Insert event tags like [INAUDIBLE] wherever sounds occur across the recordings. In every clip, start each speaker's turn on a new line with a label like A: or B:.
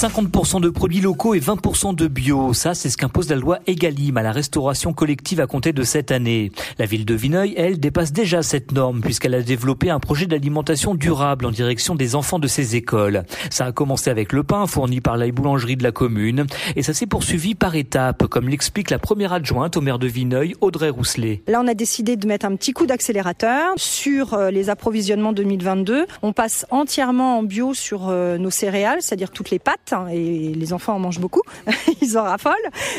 A: 50% de produits locaux et 20% de bio, ça c'est ce qu'impose la loi Egalim à la restauration collective à compter de cette année. La ville de Vineuil, elle, dépasse déjà cette norme puisqu'elle a développé un projet d'alimentation durable en direction des enfants de ses écoles. Ça a commencé avec le pain fourni par la boulangerie de la commune et ça s'est poursuivi par étapes, comme l'explique la première adjointe au maire de Vineuil, Audrey Rousselet.
B: Là, on a décidé de mettre un petit coup d'accélérateur sur euh, les approvisionnements 2022. On passe entièrement en bio sur euh, nos céréales, c'est-à-dire toutes les pâtes Hein, et les enfants en mangent beaucoup, [LAUGHS] ils en raffolent.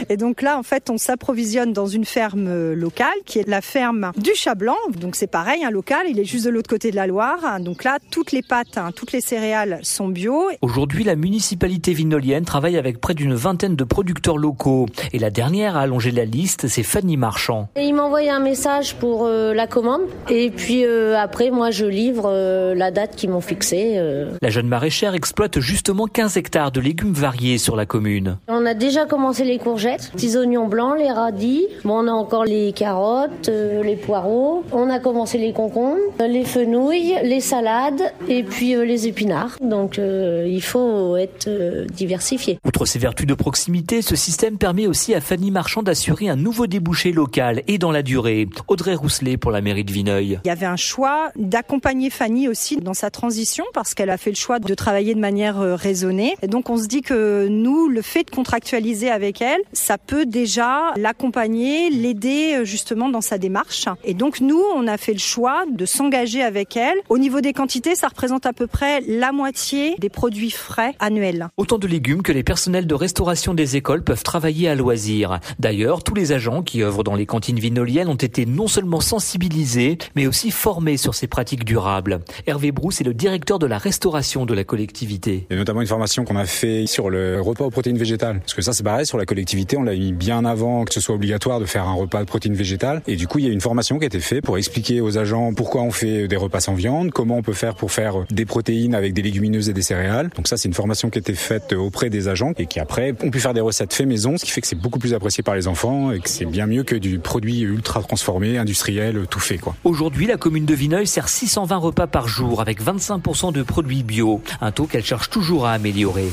B: Et donc là, en fait, on s'approvisionne dans une ferme euh, locale qui est la ferme du Chat Blanc. Donc c'est pareil, un local, il est juste de l'autre côté de la Loire. Donc là, toutes les pâtes, hein, toutes les céréales sont bio.
A: Aujourd'hui, la municipalité vinolienne travaille avec près d'une vingtaine de producteurs locaux. Et la dernière à allonger la liste, c'est Fanny Marchand.
C: Et il m'a envoyé un message pour euh, la commande. Et puis euh, après, moi, je livre la date qu'ils m'ont fixée.
A: La jeune maraîchère exploite justement 15 hectares de légumes variés sur la commune.
C: On a déjà commencé les courgettes, petits oignons blancs, les radis. Bon, on a encore les carottes, euh, les poireaux. On a commencé les concombres, les fenouilles, les salades et puis euh, les épinards. Donc euh, il faut être diversifié.
A: Outre ses vertus de proximité, ce système permet aussi à Fanny Marchand d'assurer un nouveau débouché local et dans la durée. Audrey Rousselet pour la mairie de Vineuil.
B: Il y avait un choix d'accompagner Fanny aussi dans sa transition parce qu'elle a fait le choix de travailler de manière raisonnée. Et donc on se dit que nous, le fait de contractualiser avec elle, ça peut déjà l'accompagner, l'aider euh, justement dans sa démarche. Et donc nous, on a fait le choix de s'engager avec elle. Au niveau des quantités, ça représente à peu près la moitié des produits frais annuels.
A: Autant de légumes que les personnels de restauration des écoles peuvent travailler à loisir. D'ailleurs, tous les agents qui œuvrent dans les cantines vinoliennes ont été non seulement sensibilisés, mais aussi formés sur ces pratiques durables. Hervé Brousse est le directeur de la restauration de la collectivité.
D: Il y a notamment une formation qu'on a sur le repas aux protéines végétales. Parce que ça, c'est pareil, sur la collectivité, on l'a mis bien avant que ce soit obligatoire de faire un repas de protéines végétales. Et du coup, il y a une formation qui a été faite pour expliquer aux agents pourquoi on fait des repas sans viande, comment on peut faire pour faire des protéines avec des légumineuses et des céréales. Donc ça, c'est une formation qui a été faite auprès des agents et qui après ont pu faire des recettes fait maison, ce qui fait que c'est beaucoup plus apprécié par les enfants et que c'est bien mieux que du produit ultra transformé, industriel, tout fait.
A: Aujourd'hui, la commune de Vineuil sert 620 repas par jour avec 25% de produits bio. Un taux qu'elle cherche toujours à améliorer.